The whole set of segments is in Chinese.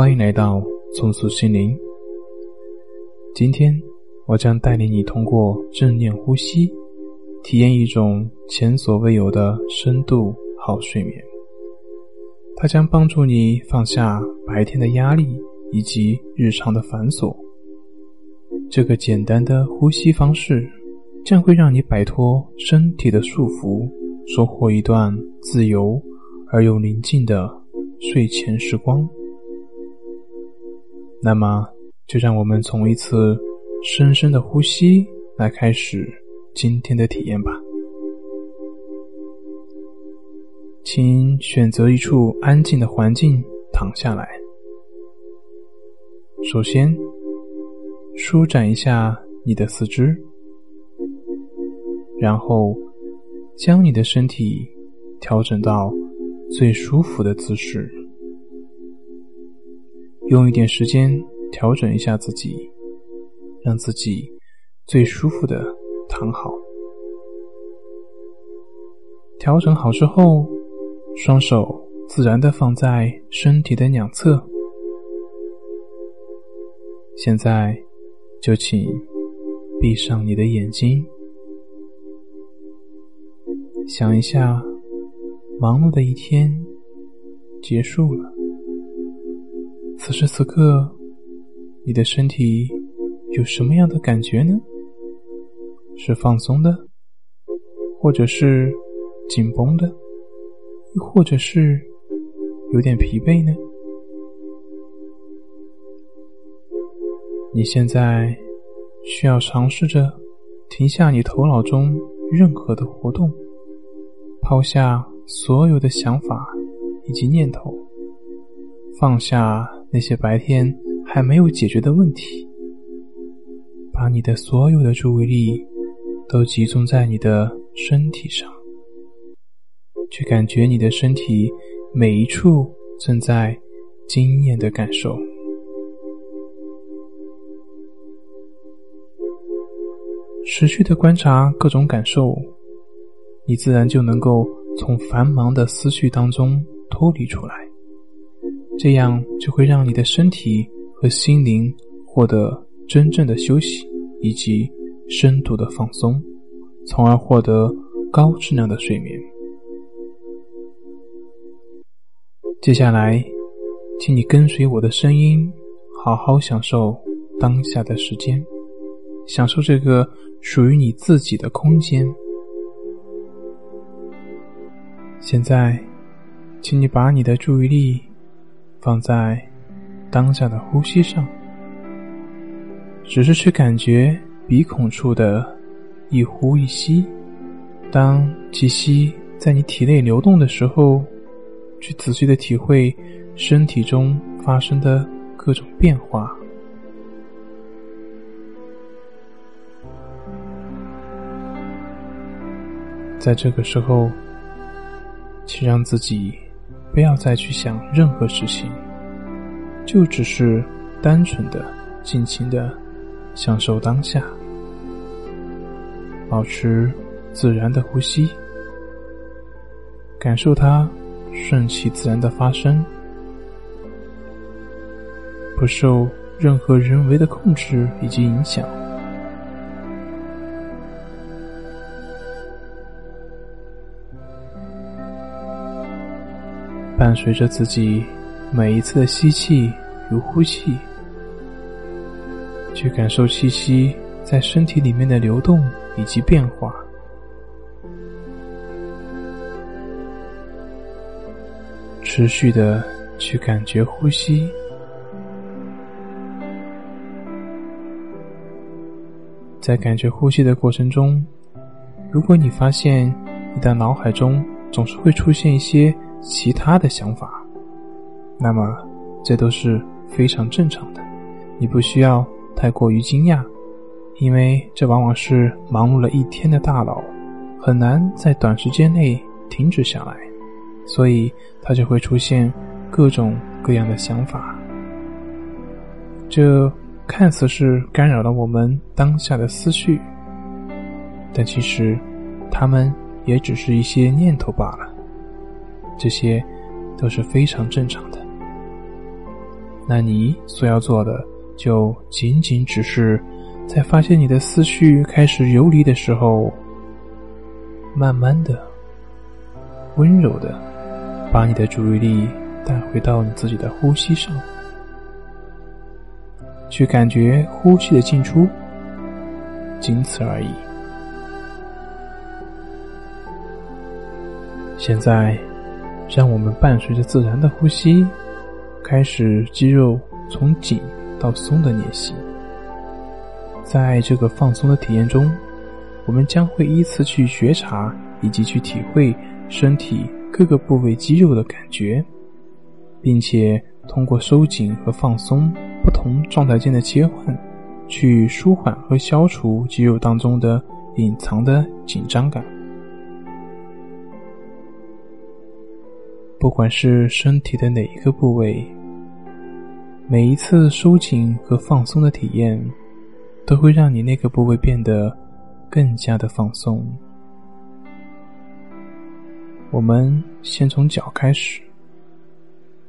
欢迎来到重塑心灵。今天我将带领你通过正念呼吸，体验一种前所未有的深度好睡眠。它将帮助你放下白天的压力以及日常的繁琐。这个简单的呼吸方式将会让你摆脱身体的束缚，收获一段自由而又宁静的睡前时光。那么，就让我们从一次深深的呼吸来开始今天的体验吧。请选择一处安静的环境躺下来。首先，舒展一下你的四肢，然后将你的身体调整到最舒服的姿势。用一点时间调整一下自己，让自己最舒服的躺好。调整好之后，双手自然的放在身体的两侧。现在就请闭上你的眼睛，想一下，忙碌的一天结束了。此时此刻，你的身体有什么样的感觉呢？是放松的，或者是紧绷的，又或者是有点疲惫呢？你现在需要尝试着停下你头脑中任何的活动，抛下所有的想法以及念头，放下。那些白天还没有解决的问题，把你的所有的注意力都集中在你的身体上，去感觉你的身体每一处正在惊艳的感受，持续的观察各种感受，你自然就能够从繁忙的思绪当中脱离出来。这样就会让你的身体和心灵获得真正的休息以及深度的放松，从而获得高质量的睡眠。接下来，请你跟随我的声音，好好享受当下的时间，享受这个属于你自己的空间。现在，请你把你的注意力。放在当下的呼吸上，只是去感觉鼻孔处的一呼一吸。当气息在你体内流动的时候，去仔细的体会身体中发生的各种变化。在这个时候，请让自己。不要再去想任何事情，就只是单纯的、尽情的享受当下，保持自然的呼吸，感受它顺其自然的发生，不受任何人为的控制以及影响。伴随着自己每一次的吸气与呼气，去感受气息在身体里面的流动以及变化，持续的去感觉呼吸，在感觉呼吸的过程中，如果你发现你的脑海中总是会出现一些。其他的想法，那么这都是非常正常的，你不需要太过于惊讶，因为这往往是忙碌了一天的大脑很难在短时间内停止下来，所以它就会出现各种各样的想法。这看似是干扰了我们当下的思绪，但其实他们也只是一些念头罢了。这些都是非常正常的。那你所要做的，就仅仅只是，在发现你的思绪开始游离的时候，慢慢的、温柔的，把你的注意力带回到你自己的呼吸上，去感觉呼吸的进出，仅此而已。现在，让我们伴随着自然的呼吸。开始肌肉从紧到松的练习，在这个放松的体验中，我们将会依次去觉察以及去体会身体各个部位肌肉的感觉，并且通过收紧和放松不同状态间的切换，去舒缓和消除肌肉当中的隐藏的紧张感。不管是身体的哪一个部位，每一次收紧和放松的体验，都会让你那个部位变得更加的放松。我们先从脚开始，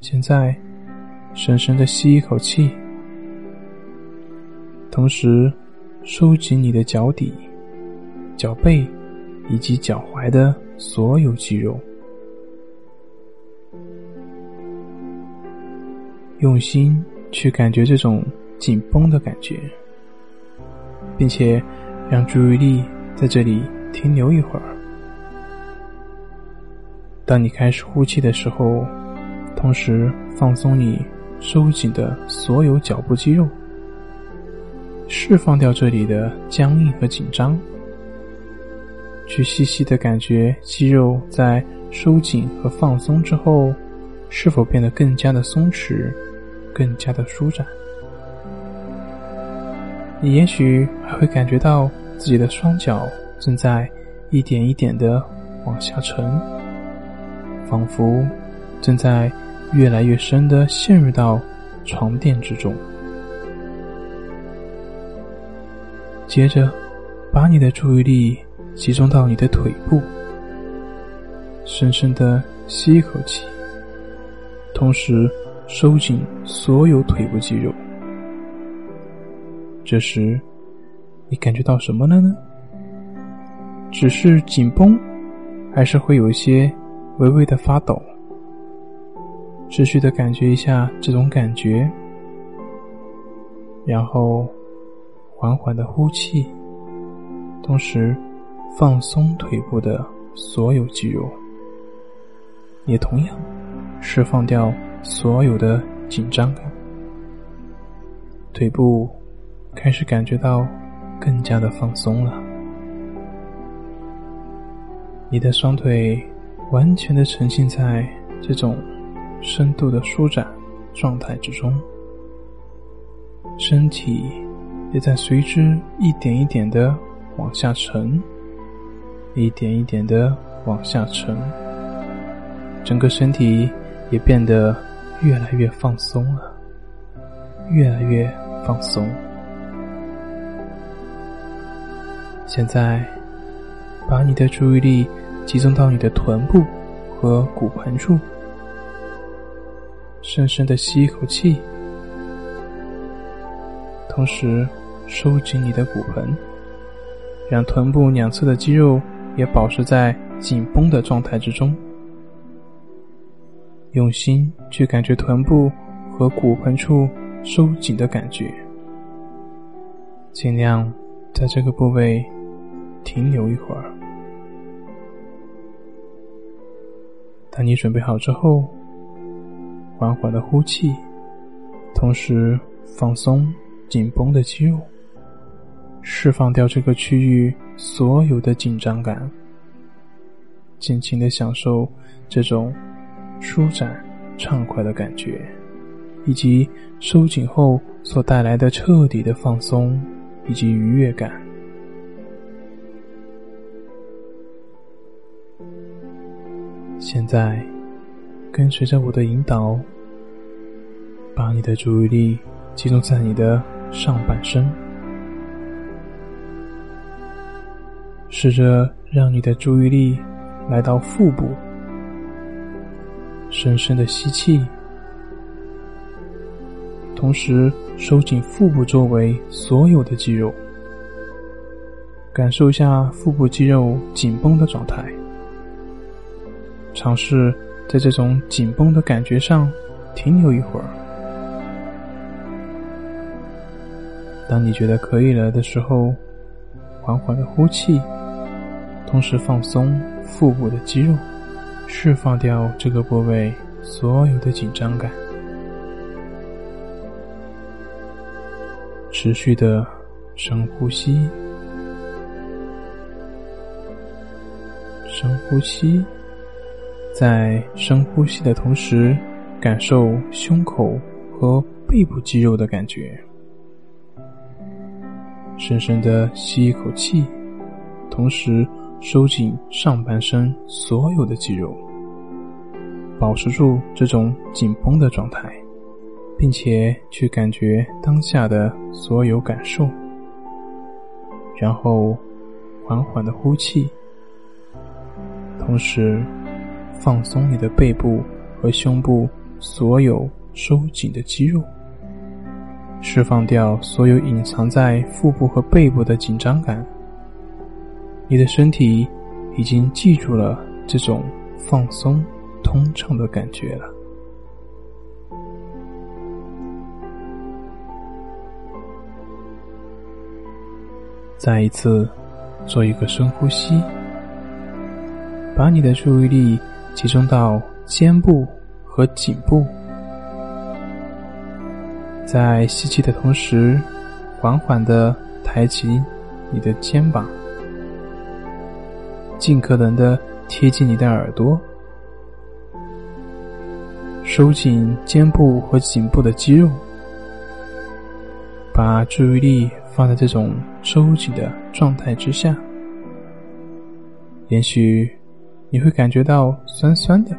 现在深深的吸一口气，同时收紧你的脚底、脚背以及脚踝的所有肌肉。用心去感觉这种紧绷的感觉，并且让注意力在这里停留一会儿。当你开始呼气的时候，同时放松你收紧的所有脚部肌肉，释放掉这里的僵硬和紧张，去细细的感觉肌肉在收紧和放松之后，是否变得更加的松弛。更加的舒展，你也许还会感觉到自己的双脚正在一点一点的往下沉，仿佛正在越来越深的陷入到床垫之中。接着，把你的注意力集中到你的腿部，深深的吸一口气，同时。收紧所有腿部肌肉。这时，你感觉到什么了呢？只是紧绷，还是会有一些微微的发抖？持续的感觉一下这种感觉，然后缓缓的呼气，同时放松腿部的所有肌肉，也同样释放掉。所有的紧张感，腿部开始感觉到更加的放松了。你的双腿完全的沉浸在这种深度的舒展状态之中，身体也在随之一点一点的往下沉，一点一点的往下沉，整个身体也变得。越来越放松了，越来越放松。现在，把你的注意力集中到你的臀部和骨盆处，深深的吸一口气，同时收紧你的骨盆，让臀部两侧的肌肉也保持在紧绷的状态之中。用心去感觉臀部和骨盆处收紧的感觉，尽量在这个部位停留一会儿。当你准备好之后，缓缓的呼气，同时放松紧绷的肌肉，释放掉这个区域所有的紧张感，尽情的享受这种。舒展、畅快的感觉，以及收紧后所带来的彻底的放松以及愉悦感。现在，跟随着我的引导，把你的注意力集中在你的上半身，试着让你的注意力来到腹部。深深的吸气，同时收紧腹部周围所有的肌肉，感受一下腹部肌肉紧绷的状态。尝试在这种紧绷的感觉上停留一会儿。当你觉得可以了的时候，缓缓的呼气，同时放松腹部的肌肉，释放掉这个部位所有的紧张感。持续的深呼吸，深呼吸。在深呼吸的同时，感受胸口和背部肌肉的感觉。深深的吸一口气，同时收紧上半身所有的肌肉，保持住这种紧绷的状态，并且去感觉当下的所有感受。然后缓缓的呼气，同时。放松你的背部和胸部所有收紧的肌肉，释放掉所有隐藏在腹部和背部的紧张感。你的身体已经记住了这种放松、通畅的感觉了。再一次做一个深呼吸，把你的注意力。集中到肩部和颈部，在吸气的同时，缓缓的抬起你的肩膀，尽可能的贴近你的耳朵，收紧肩部和颈部的肌肉，把注意力放在这种收紧的状态之下，也许。你会感觉到酸酸的，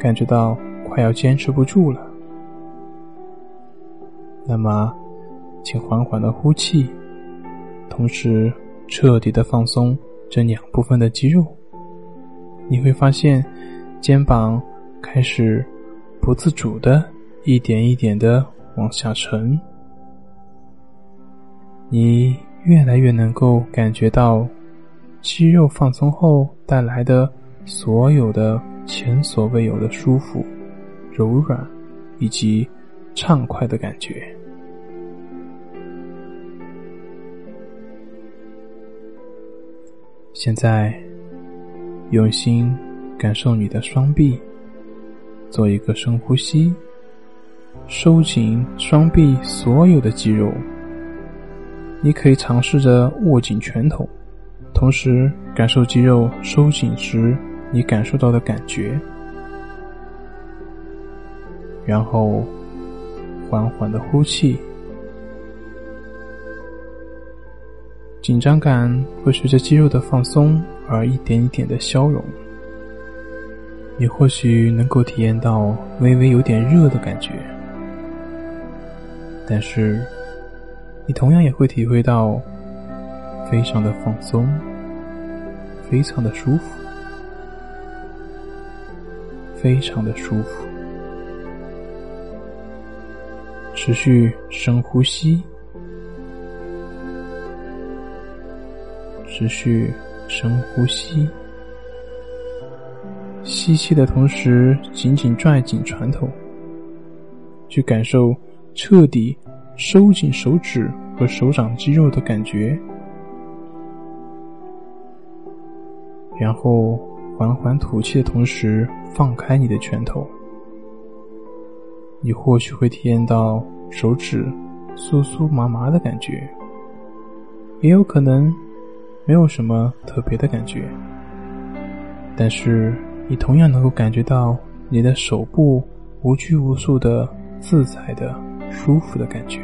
感觉到快要坚持不住了。那么，请缓缓的呼气，同时彻底的放松这两部分的肌肉。你会发现，肩膀开始不自主的一点一点的往下沉，你越来越能够感觉到。肌肉放松后带来的所有的前所未有的舒服、柔软以及畅快的感觉。现在，用心感受你的双臂，做一个深呼吸，收紧双臂所有的肌肉。你可以尝试着握紧拳头。同时，感受肌肉收紧时你感受到的感觉，然后缓缓的呼气，紧张感会随着肌肉的放松而一点一点的消融。你或许能够体验到微微有点热的感觉，但是你同样也会体会到。非常的放松，非常的舒服，非常的舒服。持续深呼吸，持续深呼吸。吸气的同时，紧紧拽紧拳头，去感受彻底收紧手指和手掌肌肉的感觉。然后缓缓吐气的同时，放开你的拳头。你或许会体验到手指酥酥麻麻的感觉，也有可能没有什么特别的感觉。但是你同样能够感觉到你的手部无拘无束的自在的舒服的感觉。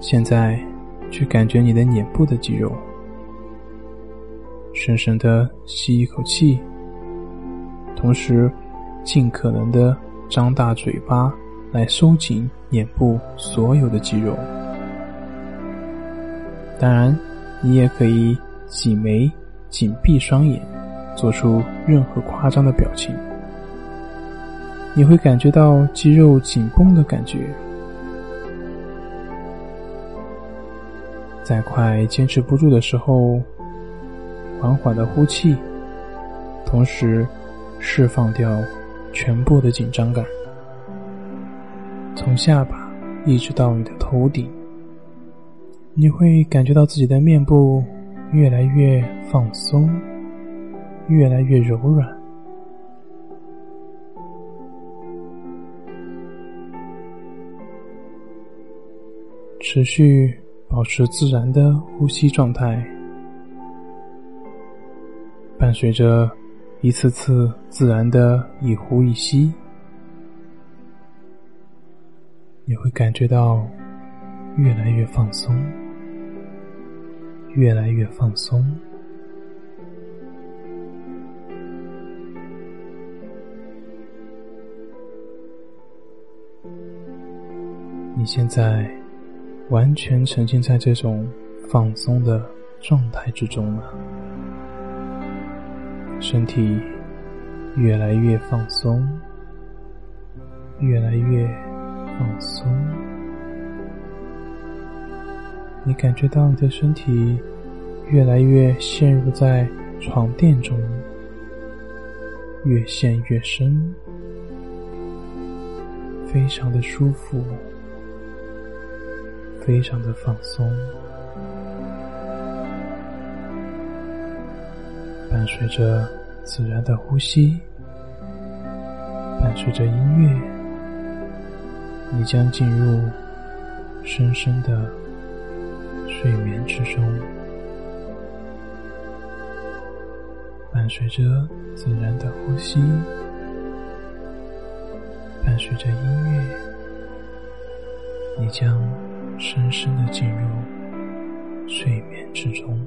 现在。去感觉你的脸部的肌肉，深深的吸一口气，同时尽可能的张大嘴巴来收紧脸部所有的肌肉。当然，你也可以挤眉、紧闭双眼，做出任何夸张的表情。你会感觉到肌肉紧绷的感觉。在快坚持不住的时候，缓缓的呼气，同时释放掉全部的紧张感，从下巴一直到你的头顶，你会感觉到自己的面部越来越放松，越来越柔软。持续保持自然的呼吸状态，伴随着一次次自然的一呼一吸，你会感觉到越来越放松，越来越放松。你现在。完全沉浸在这种放松的状态之中了，身体越来越放松，越来越放松。你感觉到你的身体越来越陷入在床垫中，越陷越深，非常的舒服。非常的放松，伴随着自然的呼吸，伴随着音乐，你将进入深深的睡眠之中。伴随着自然的呼吸，伴随着音乐，你将。深深的进入睡眠之中。